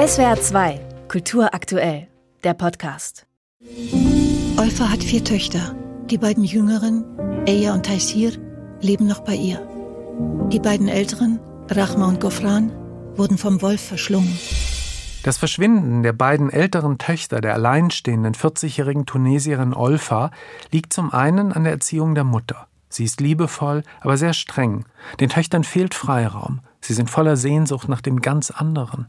SWR 2, Kultur aktuell, der Podcast. Olfa hat vier Töchter. Die beiden jüngeren, Eya und Taisir, leben noch bei ihr. Die beiden älteren, Rachma und Gofran, wurden vom Wolf verschlungen. Das Verschwinden der beiden älteren Töchter der alleinstehenden 40-jährigen Tunesierin Olfa liegt zum einen an der Erziehung der Mutter. Sie ist liebevoll, aber sehr streng. Den Töchtern fehlt Freiraum. Sie sind voller Sehnsucht nach dem ganz anderen.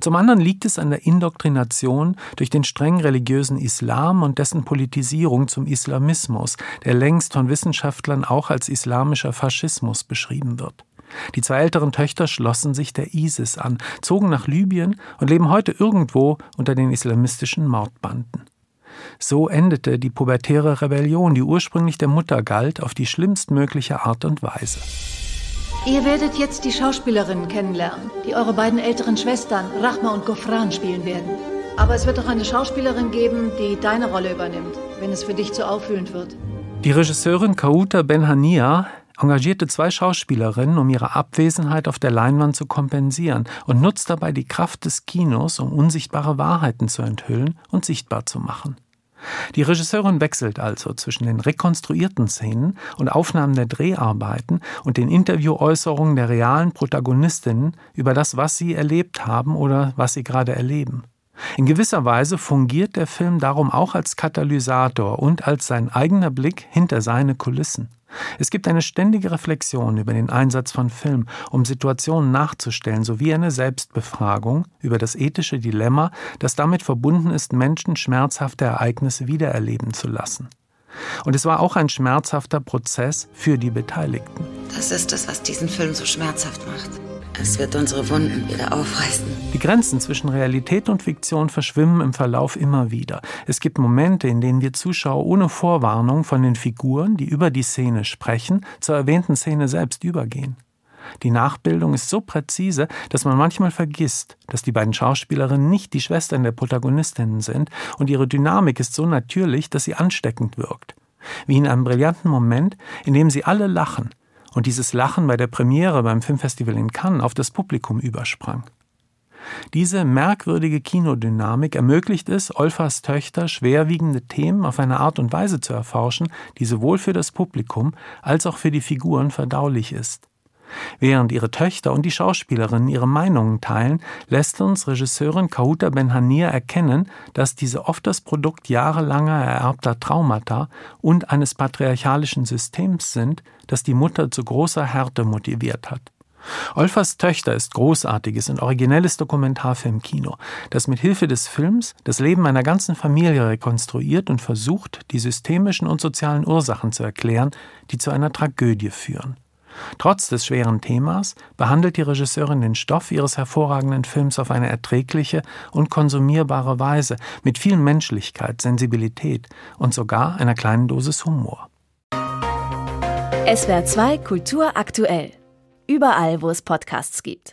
Zum anderen liegt es an der Indoktrination durch den streng religiösen Islam und dessen Politisierung zum Islamismus, der längst von Wissenschaftlern auch als islamischer Faschismus beschrieben wird. Die zwei älteren Töchter schlossen sich der ISIS an, zogen nach Libyen und leben heute irgendwo unter den islamistischen Mordbanden. So endete die pubertäre Rebellion, die ursprünglich der Mutter galt, auf die schlimmstmögliche Art und Weise. Ihr werdet jetzt die Schauspielerinnen kennenlernen, die eure beiden älteren Schwestern, Rachma und Gofran, spielen werden. Aber es wird auch eine Schauspielerin geben, die deine Rolle übernimmt, wenn es für dich zu auffühlend wird. Die Regisseurin Kauta Benhania engagierte zwei Schauspielerinnen, um ihre Abwesenheit auf der Leinwand zu kompensieren und nutzt dabei die Kraft des Kinos, um unsichtbare Wahrheiten zu enthüllen und sichtbar zu machen. Die Regisseurin wechselt also zwischen den rekonstruierten Szenen und Aufnahmen der Dreharbeiten und den Interviewäußerungen der realen Protagonistinnen über das, was sie erlebt haben oder was sie gerade erleben. In gewisser Weise fungiert der Film darum auch als Katalysator und als sein eigener Blick hinter seine Kulissen. Es gibt eine ständige Reflexion über den Einsatz von Film, um Situationen nachzustellen, sowie eine Selbstbefragung über das ethische Dilemma, das damit verbunden ist, Menschen schmerzhafte Ereignisse wiedererleben zu lassen. Und es war auch ein schmerzhafter Prozess für die Beteiligten. Das ist es, was diesen Film so schmerzhaft macht. Es wird unsere Wunden wieder aufreißen. Die Grenzen zwischen Realität und Fiktion verschwimmen im Verlauf immer wieder. Es gibt Momente, in denen wir Zuschauer ohne Vorwarnung von den Figuren, die über die Szene sprechen, zur erwähnten Szene selbst übergehen. Die Nachbildung ist so präzise, dass man manchmal vergisst, dass die beiden Schauspielerinnen nicht die Schwestern der Protagonistinnen sind und ihre Dynamik ist so natürlich, dass sie ansteckend wirkt. Wie in einem brillanten Moment, in dem sie alle lachen, und dieses Lachen bei der Premiere beim Filmfestival in Cannes auf das Publikum übersprang. Diese merkwürdige Kinodynamik ermöglicht es, Olfas Töchter schwerwiegende Themen auf eine Art und Weise zu erforschen, die sowohl für das Publikum als auch für die Figuren verdaulich ist. Während ihre Töchter und die Schauspielerinnen ihre Meinungen teilen, lässt uns Regisseurin Kauta Benhanir erkennen, dass diese oft das Produkt jahrelanger ererbter Traumata und eines patriarchalischen Systems sind, das die Mutter zu großer Härte motiviert hat. Olfers Töchter ist großartiges und originelles Dokumentarfilmkino, das mit Hilfe des Films das Leben einer ganzen Familie rekonstruiert und versucht, die systemischen und sozialen Ursachen zu erklären, die zu einer Tragödie führen. Trotz des schweren Themas behandelt die Regisseurin den Stoff ihres hervorragenden Films auf eine erträgliche und konsumierbare Weise mit viel Menschlichkeit, Sensibilität und sogar einer kleinen Dosis Humor. SWR 2 Kultur aktuell. Überall, wo es Podcasts gibt.